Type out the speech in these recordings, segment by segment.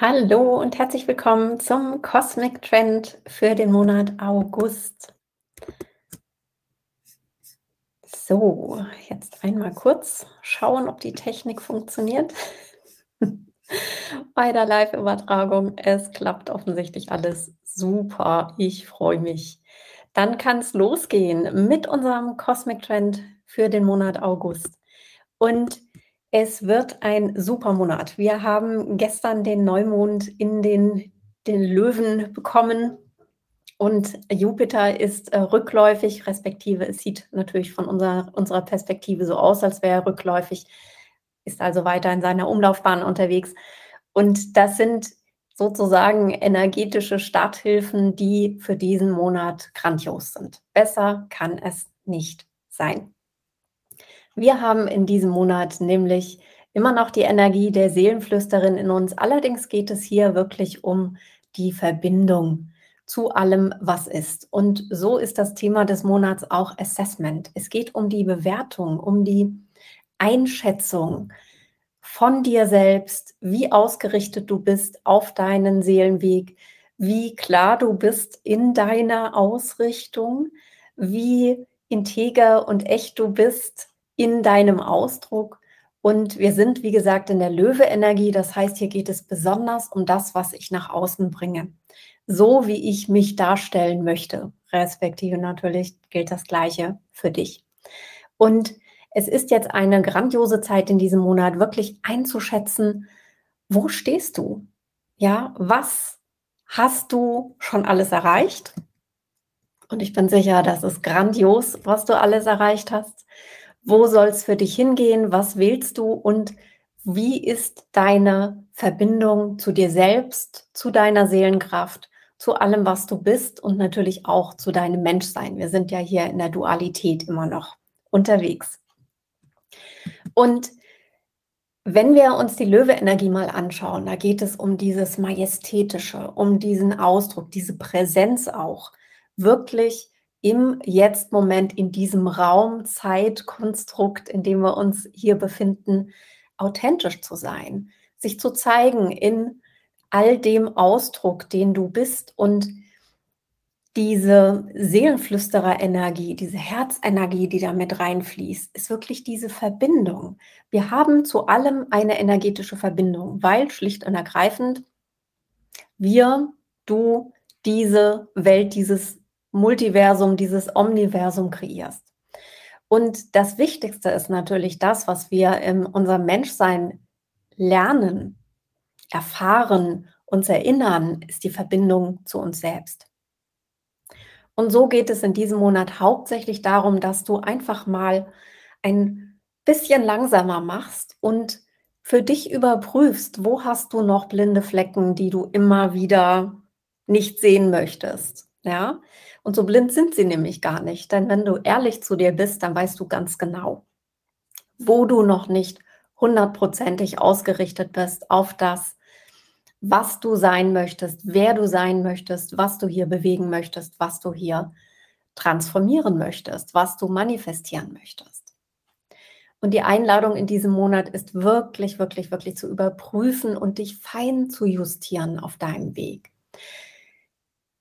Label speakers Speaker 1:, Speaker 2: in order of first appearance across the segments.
Speaker 1: Hallo und herzlich willkommen zum Cosmic Trend für den Monat August. So, jetzt einmal kurz schauen, ob die Technik funktioniert. Bei der Live-Übertragung. Es klappt offensichtlich alles super. Ich freue mich. Dann kann es losgehen mit unserem Cosmic Trend für den Monat August. Und es wird ein super Monat. Wir haben gestern den Neumond in den, den Löwen bekommen und Jupiter ist äh, rückläufig, respektive es sieht natürlich von unserer, unserer Perspektive so aus, als wäre er rückläufig, ist also weiter in seiner Umlaufbahn unterwegs. Und das sind sozusagen energetische Starthilfen, die für diesen Monat grandios sind. Besser kann es nicht sein. Wir haben in diesem Monat nämlich immer noch die Energie der Seelenflüsterin in uns. Allerdings geht es hier wirklich um die Verbindung zu allem, was ist. Und so ist das Thema des Monats auch Assessment. Es geht um die Bewertung, um die Einschätzung von dir selbst, wie ausgerichtet du bist auf deinen Seelenweg, wie klar du bist in deiner Ausrichtung, wie integer und echt du bist in deinem Ausdruck. Und wir sind, wie gesagt, in der Löwe-Energie. Das heißt, hier geht es besonders um das, was ich nach außen bringe. So wie ich mich darstellen möchte. Respektive natürlich gilt das Gleiche für dich. Und es ist jetzt eine grandiose Zeit in diesem Monat, wirklich einzuschätzen, wo stehst du? Ja, was hast du schon alles erreicht? Und ich bin sicher, das ist grandios, was du alles erreicht hast. Wo soll es für dich hingehen? Was willst du? Und wie ist deine Verbindung zu dir selbst, zu deiner Seelenkraft, zu allem, was du bist und natürlich auch zu deinem Menschsein? Wir sind ja hier in der Dualität immer noch unterwegs. Und wenn wir uns die Löwe-Energie mal anschauen, da geht es um dieses Majestätische, um diesen Ausdruck, diese Präsenz auch, wirklich im Jetzt-Moment, in diesem Raum, Zeitkonstrukt, in dem wir uns hier befinden, authentisch zu sein, sich zu zeigen in all dem Ausdruck, den du bist und diese Seelenflüsterer-Energie, diese Herzenergie, die da mit reinfließt, ist wirklich diese Verbindung. Wir haben zu allem eine energetische Verbindung, weil schlicht und ergreifend wir, du, diese Welt, dieses Multiversum, dieses Omniversum kreierst. Und das Wichtigste ist natürlich das, was wir in unserem Menschsein lernen, erfahren, uns erinnern, ist die Verbindung zu uns selbst. Und so geht es in diesem Monat hauptsächlich darum, dass du einfach mal ein bisschen langsamer machst und für dich überprüfst, wo hast du noch blinde Flecken, die du immer wieder nicht sehen möchtest. Ja, und so blind sind sie nämlich gar nicht. Denn wenn du ehrlich zu dir bist, dann weißt du ganz genau, wo du noch nicht hundertprozentig ausgerichtet bist auf das, was du sein möchtest, wer du sein möchtest, was du hier bewegen möchtest, was du hier transformieren möchtest, was du manifestieren möchtest. Und die Einladung in diesem Monat ist wirklich, wirklich, wirklich zu überprüfen und dich fein zu justieren auf deinem Weg.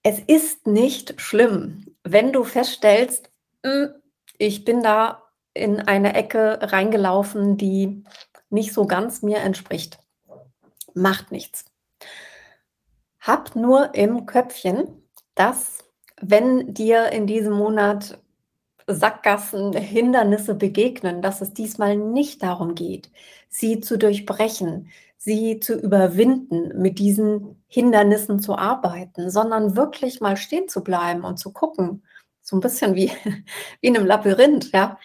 Speaker 1: Es ist nicht schlimm, wenn du feststellst, hm, ich bin da in eine Ecke reingelaufen, die nicht so ganz mir entspricht. Macht nichts. Hab nur im Köpfchen, dass wenn dir in diesem Monat Sackgassen, Hindernisse begegnen, dass es diesmal nicht darum geht, sie zu durchbrechen, sie zu überwinden, mit diesen Hindernissen zu arbeiten, sondern wirklich mal stehen zu bleiben und zu gucken, so ein bisschen wie, wie in einem Labyrinth, ja.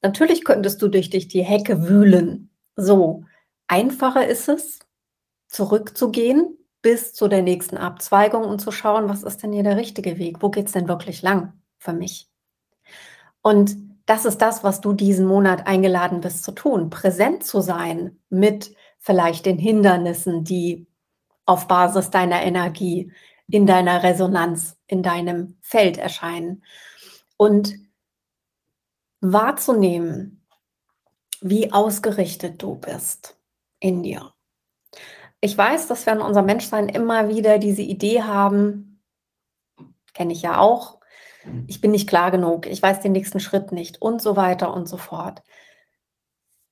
Speaker 1: Natürlich könntest du durch, durch die Hecke wühlen. So, einfacher ist es, zurückzugehen bis zu der nächsten Abzweigung und zu schauen, was ist denn hier der richtige Weg? Wo geht es denn wirklich lang für mich? Und das ist das, was du diesen Monat eingeladen bist zu tun, präsent zu sein mit vielleicht den Hindernissen, die auf Basis deiner Energie in deiner Resonanz, in deinem Feld erscheinen. Und wahrzunehmen, wie ausgerichtet du bist in dir. ich weiß, dass wir in unserem Menschsein immer wieder diese Idee haben, kenne ich ja auch, ich bin nicht klar genug, ich weiß den nächsten Schritt nicht und so weiter und so fort.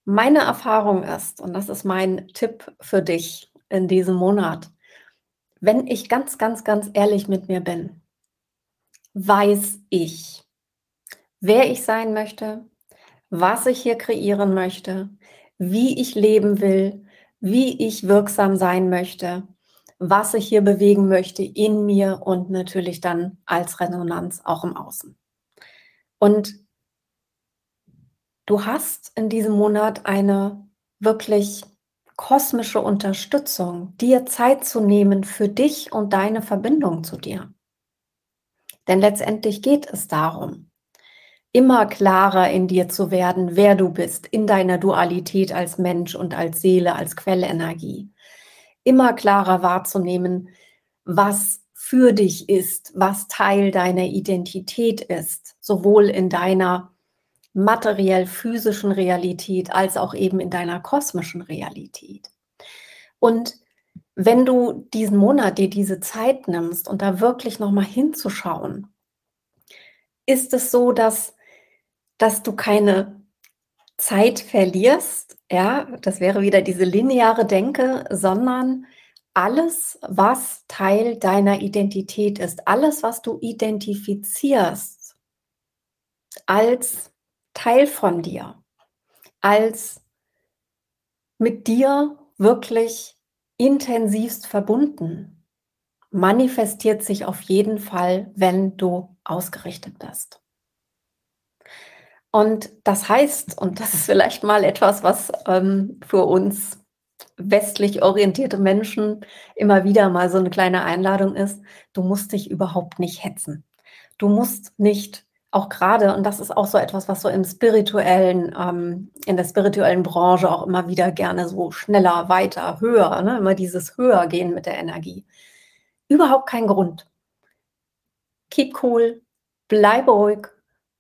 Speaker 1: Meine Erfahrung ist, und das ist mein Tipp für dich in diesem Monat, wenn ich ganz, ganz, ganz ehrlich mit mir bin, weiß ich, wer ich sein möchte, was ich hier kreieren möchte, wie ich leben will, wie ich wirksam sein möchte, was ich hier bewegen möchte in mir und natürlich dann als Resonanz auch im Außen. Und du hast in diesem Monat eine wirklich kosmische Unterstützung, dir Zeit zu nehmen für dich und deine Verbindung zu dir. Denn letztendlich geht es darum, immer klarer in dir zu werden, wer du bist, in deiner Dualität als Mensch und als Seele, als Quellenergie. Immer klarer wahrzunehmen, was für dich ist, was Teil deiner Identität ist, sowohl in deiner materiell physischen Realität als auch eben in deiner kosmischen Realität. Und wenn du diesen Monat dir diese Zeit nimmst und da wirklich noch mal hinzuschauen, ist es so, dass dass du keine Zeit verlierst, ja, das wäre wieder diese lineare Denke, sondern alles, was Teil deiner Identität ist, alles, was du identifizierst als Teil von dir, als mit dir wirklich intensivst verbunden, manifestiert sich auf jeden Fall, wenn du ausgerichtet bist. Und das heißt, und das ist vielleicht mal etwas, was ähm, für uns westlich orientierte Menschen immer wieder mal so eine kleine Einladung ist, du musst dich überhaupt nicht hetzen. Du musst nicht auch gerade, und das ist auch so etwas, was so im spirituellen, ähm, in der spirituellen Branche auch immer wieder gerne so schneller, weiter, höher, ne? immer dieses höher gehen mit der Energie. Überhaupt kein Grund. Keep cool, bleibe ruhig,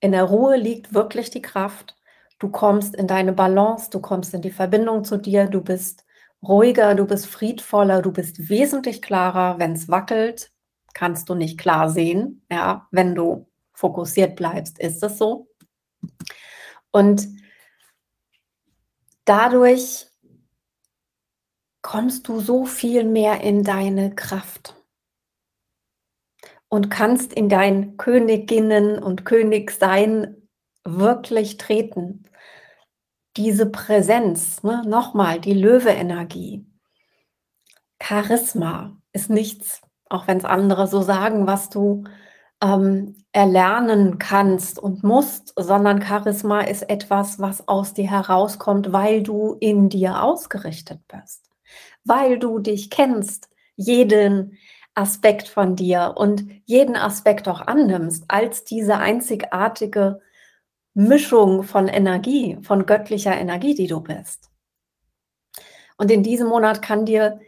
Speaker 1: in der Ruhe liegt wirklich die Kraft. Du kommst in deine Balance, du kommst in die Verbindung zu dir, du bist ruhiger, du bist friedvoller, du bist wesentlich klarer. Wenn es wackelt, kannst du nicht klar sehen. Ja, wenn du fokussiert bleibst, ist es so. Und dadurch kommst du so viel mehr in deine Kraft und kannst in dein Königinnen und Königsein wirklich treten. Diese Präsenz, ne, nochmal, die Löwe-Energie. Charisma ist nichts, auch wenn es andere so sagen, was du ähm, erlernen kannst und musst, sondern Charisma ist etwas, was aus dir herauskommt, weil du in dir ausgerichtet bist, weil du dich kennst, jeden, Aspekt von dir und jeden Aspekt auch annimmst als diese einzigartige Mischung von Energie, von göttlicher Energie, die du bist. Und in diesem Monat kann dir,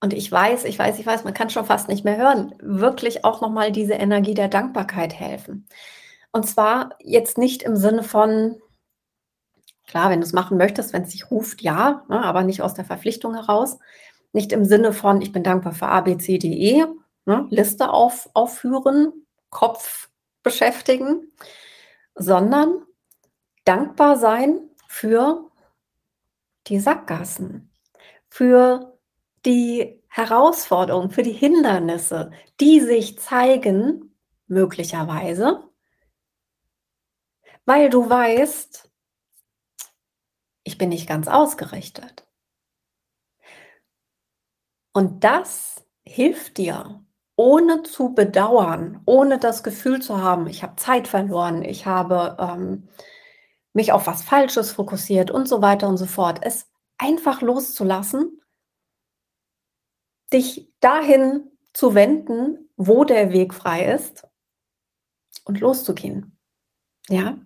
Speaker 1: und ich weiß, ich weiß, ich weiß, man kann schon fast nicht mehr hören, wirklich auch nochmal diese Energie der Dankbarkeit helfen. Und zwar jetzt nicht im Sinne von, klar, wenn du es machen möchtest, wenn es dich ruft, ja, ne, aber nicht aus der Verpflichtung heraus, nicht im Sinne von, ich bin dankbar für A, B, C, D, E, ne, Liste auf, aufführen, Kopf beschäftigen, sondern dankbar sein für die Sackgassen, für die Herausforderungen, für die Hindernisse, die sich zeigen, möglicherweise, weil du weißt, ich bin nicht ganz ausgerichtet. Und das hilft dir, ohne zu bedauern, ohne das Gefühl zu haben, ich habe Zeit verloren, ich habe ähm, mich auf was Falsches fokussiert und so weiter und so fort. Es einfach loszulassen, dich dahin zu wenden, wo der Weg frei ist und loszugehen. Ja?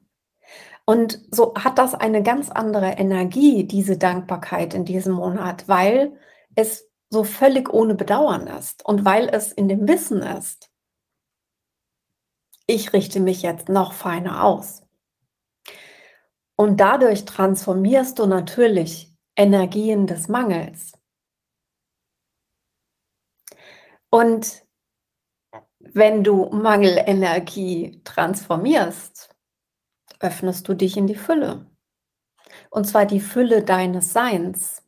Speaker 1: Und so hat das eine ganz andere Energie, diese Dankbarkeit in diesem Monat, weil es so völlig ohne Bedauern ist und weil es in dem Wissen ist, ich richte mich jetzt noch feiner aus. Und dadurch transformierst du natürlich Energien des Mangels. Und wenn du Mangelenergie transformierst, öffnest du dich in die Fülle. Und zwar die Fülle deines Seins.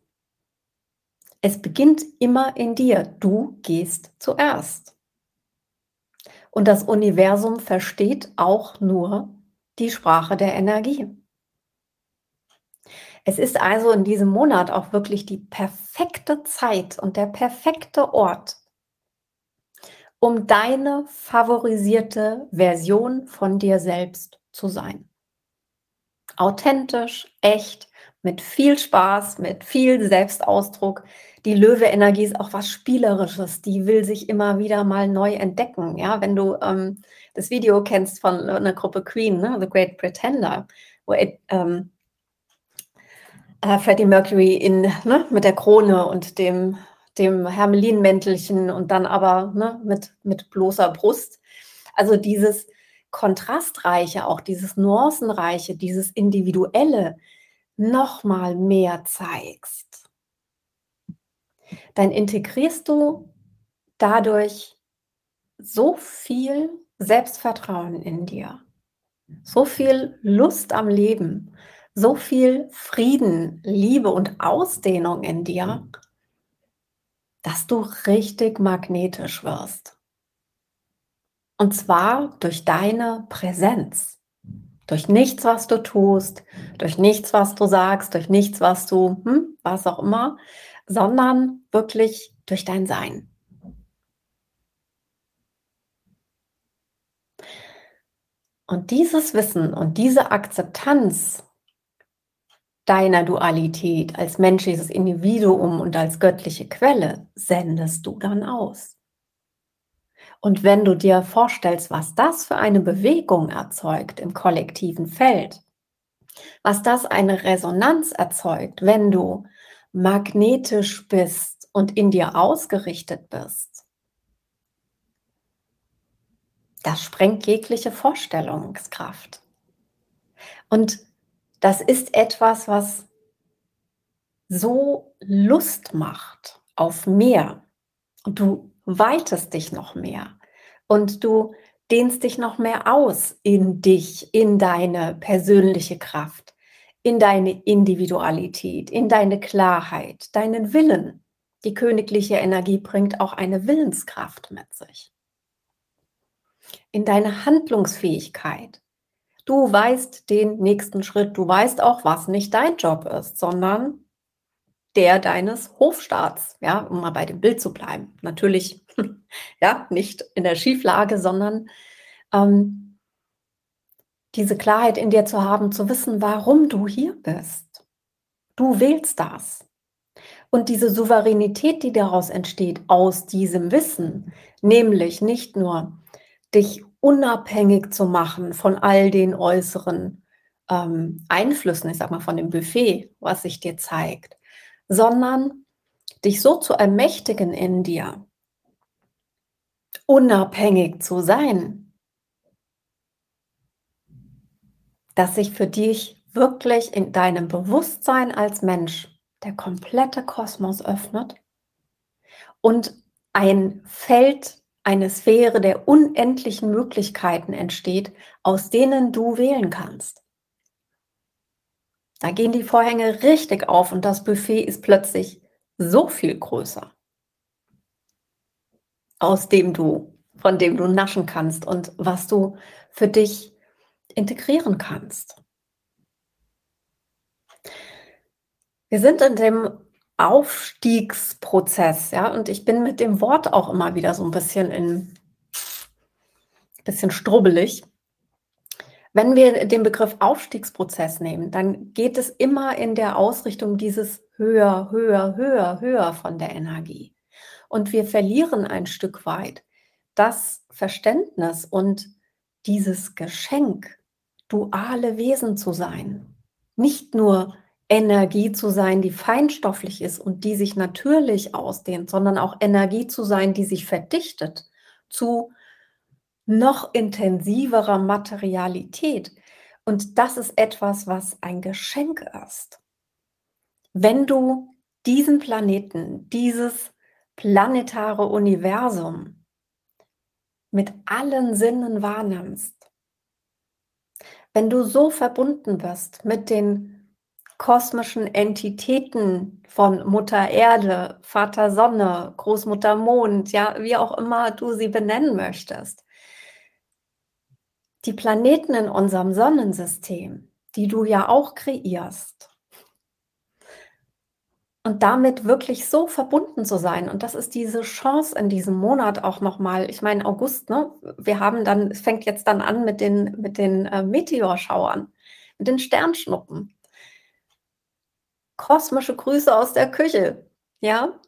Speaker 1: Es beginnt immer in dir. Du gehst zuerst. Und das Universum versteht auch nur die Sprache der Energie. Es ist also in diesem Monat auch wirklich die perfekte Zeit und der perfekte Ort, um deine favorisierte Version von dir selbst zu sein. Authentisch, echt, mit viel Spaß, mit viel Selbstausdruck. Die Löwe-Energie ist auch was Spielerisches. Die will sich immer wieder mal neu entdecken. Ja, wenn du ähm, das Video kennst von einer Gruppe Queen, ne, The Great Pretender, wo ähm, äh, Freddie Mercury in, ne, mit der Krone und dem, dem Hermelinmäntelchen und dann aber ne, mit, mit bloßer Brust. Also dieses Kontrastreiche, auch dieses Nuancenreiche, dieses Individuelle noch mal mehr zeigst, dann integrierst du dadurch so viel Selbstvertrauen in dir, so viel Lust am Leben, so viel Frieden, Liebe und Ausdehnung in dir, dass du richtig magnetisch wirst. Und zwar durch deine Präsenz. Durch nichts, was du tust, durch nichts, was du sagst, durch nichts, was du, hm, was auch immer, sondern wirklich durch dein Sein. Und dieses Wissen und diese Akzeptanz deiner Dualität als menschliches Individuum und als göttliche Quelle sendest du dann aus. Und wenn du dir vorstellst, was das für eine Bewegung erzeugt im kollektiven Feld, was das eine Resonanz erzeugt, wenn du magnetisch bist und in dir ausgerichtet bist, das sprengt jegliche Vorstellungskraft. Und das ist etwas, was so Lust macht auf mehr. Und du weitest dich noch mehr. Und du dehnst dich noch mehr aus in dich, in deine persönliche Kraft, in deine Individualität, in deine Klarheit, deinen Willen. Die königliche Energie bringt auch eine Willenskraft mit sich. In deine Handlungsfähigkeit, Du weißt den nächsten Schritt. Du weißt auch, was nicht dein Job ist, sondern der deines Hofstaats, ja, um mal bei dem Bild zu bleiben. Natürlich, ja, nicht in der Schieflage, sondern ähm, diese Klarheit in dir zu haben, zu wissen, warum du hier bist. Du wählst das. Und diese Souveränität, die daraus entsteht, aus diesem Wissen, nämlich nicht nur dich unabhängig zu machen von all den äußeren ähm, Einflüssen, ich sag mal von dem Buffet, was sich dir zeigt, sondern dich so zu ermächtigen in dir, unabhängig zu sein, dass sich für dich wirklich in deinem Bewusstsein als Mensch der komplette Kosmos öffnet und ein Feld eine Sphäre der unendlichen Möglichkeiten entsteht, aus denen du wählen kannst. Da gehen die Vorhänge richtig auf und das Buffet ist plötzlich so viel größer, aus dem du, von dem du naschen kannst und was du für dich integrieren kannst. Wir sind in dem Aufstiegsprozess, ja, und ich bin mit dem Wort auch immer wieder so ein bisschen in bisschen strubbelig. Wenn wir den Begriff Aufstiegsprozess nehmen, dann geht es immer in der Ausrichtung dieses höher, höher, höher, höher von der Energie. Und wir verlieren ein Stück weit das Verständnis und dieses Geschenk, duale Wesen zu sein. Nicht nur Energie zu sein, die feinstofflich ist und die sich natürlich ausdehnt, sondern auch Energie zu sein, die sich verdichtet zu noch intensiverer Materialität. Und das ist etwas, was ein Geschenk ist. Wenn du diesen Planeten, dieses planetare Universum mit allen Sinnen wahrnimmst, wenn du so verbunden bist mit den kosmischen Entitäten von Mutter Erde, Vater Sonne, Großmutter Mond, ja, wie auch immer du sie benennen möchtest, die Planeten in unserem Sonnensystem, die du ja auch kreierst, und damit wirklich so verbunden zu sein. Und das ist diese Chance in diesem Monat auch nochmal. Ich meine, August, ne? Wir haben dann, es fängt jetzt dann an mit den, mit den äh, Meteorschauern, mit den Sternschnuppen. Kosmische Grüße aus der Küche, ja?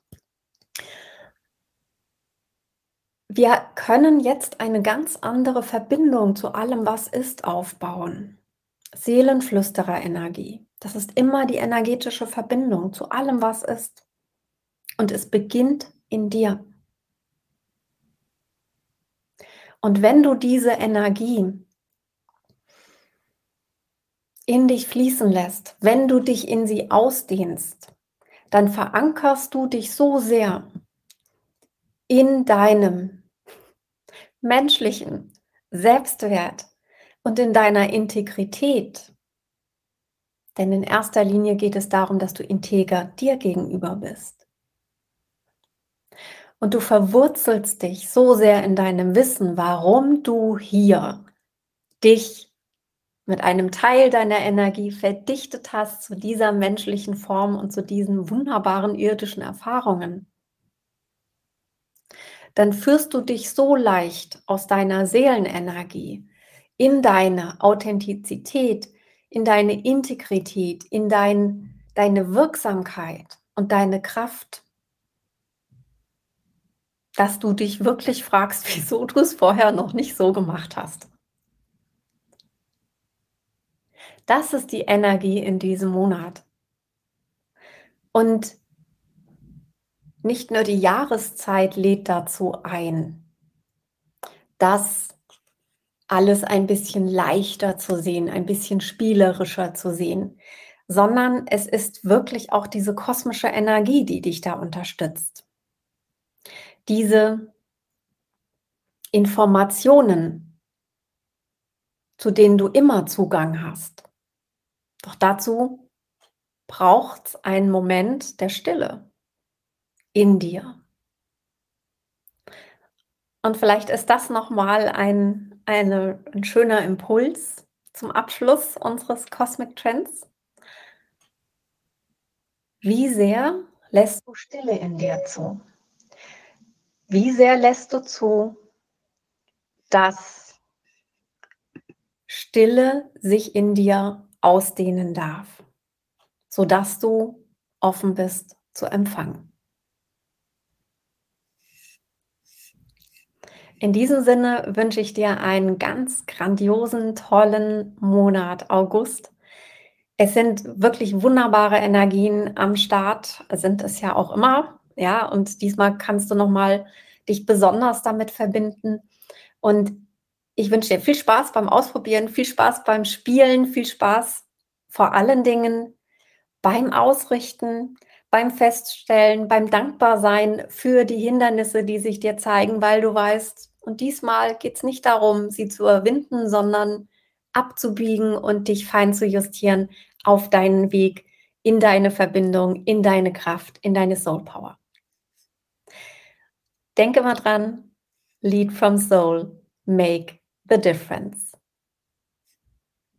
Speaker 1: Wir können jetzt eine ganz andere Verbindung zu allem, was ist, aufbauen. Seelenflüsterer-Energie. Das ist immer die energetische Verbindung zu allem, was ist. Und es beginnt in dir. Und wenn du diese Energie in dich fließen lässt, wenn du dich in sie ausdehnst, dann verankerst du dich so sehr in deinem menschlichen Selbstwert und in deiner Integrität, denn in erster Linie geht es darum, dass du integer dir gegenüber bist. Und du verwurzelst dich so sehr in deinem Wissen, warum du hier dich mit einem Teil deiner Energie verdichtet hast zu dieser menschlichen Form und zu diesen wunderbaren irdischen Erfahrungen. Dann führst du dich so leicht aus deiner Seelenenergie in deine Authentizität, in deine Integrität, in dein, deine Wirksamkeit und deine Kraft, dass du dich wirklich fragst, wieso du es vorher noch nicht so gemacht hast. Das ist die Energie in diesem Monat. Und nicht nur die Jahreszeit lädt dazu ein, dass alles ein bisschen leichter zu sehen, ein bisschen spielerischer zu sehen, sondern es ist wirklich auch diese kosmische Energie, die dich da unterstützt. Diese Informationen, zu denen du immer Zugang hast. Doch dazu braucht es einen Moment der Stille in dir. Und vielleicht ist das nochmal ein, eine, ein schöner Impuls zum Abschluss unseres Cosmic Trends. Wie sehr lässt du Stille in dir zu? Wie sehr lässt du zu, dass Stille sich in dir ausdehnen darf, sodass du offen bist zu empfangen? In diesem Sinne wünsche ich dir einen ganz grandiosen, tollen Monat August. Es sind wirklich wunderbare Energien am Start, sind es ja auch immer. Ja, und diesmal kannst du nochmal dich besonders damit verbinden. Und ich wünsche dir viel Spaß beim Ausprobieren, viel Spaß beim Spielen, viel Spaß vor allen Dingen beim Ausrichten, beim Feststellen, beim Dankbarsein für die Hindernisse, die sich dir zeigen, weil du weißt, und diesmal geht es nicht darum, sie zu überwinden, sondern abzubiegen und dich fein zu justieren auf deinen Weg in deine Verbindung, in deine Kraft, in deine Soul Power. Denke mal dran, Lead from Soul, make the difference.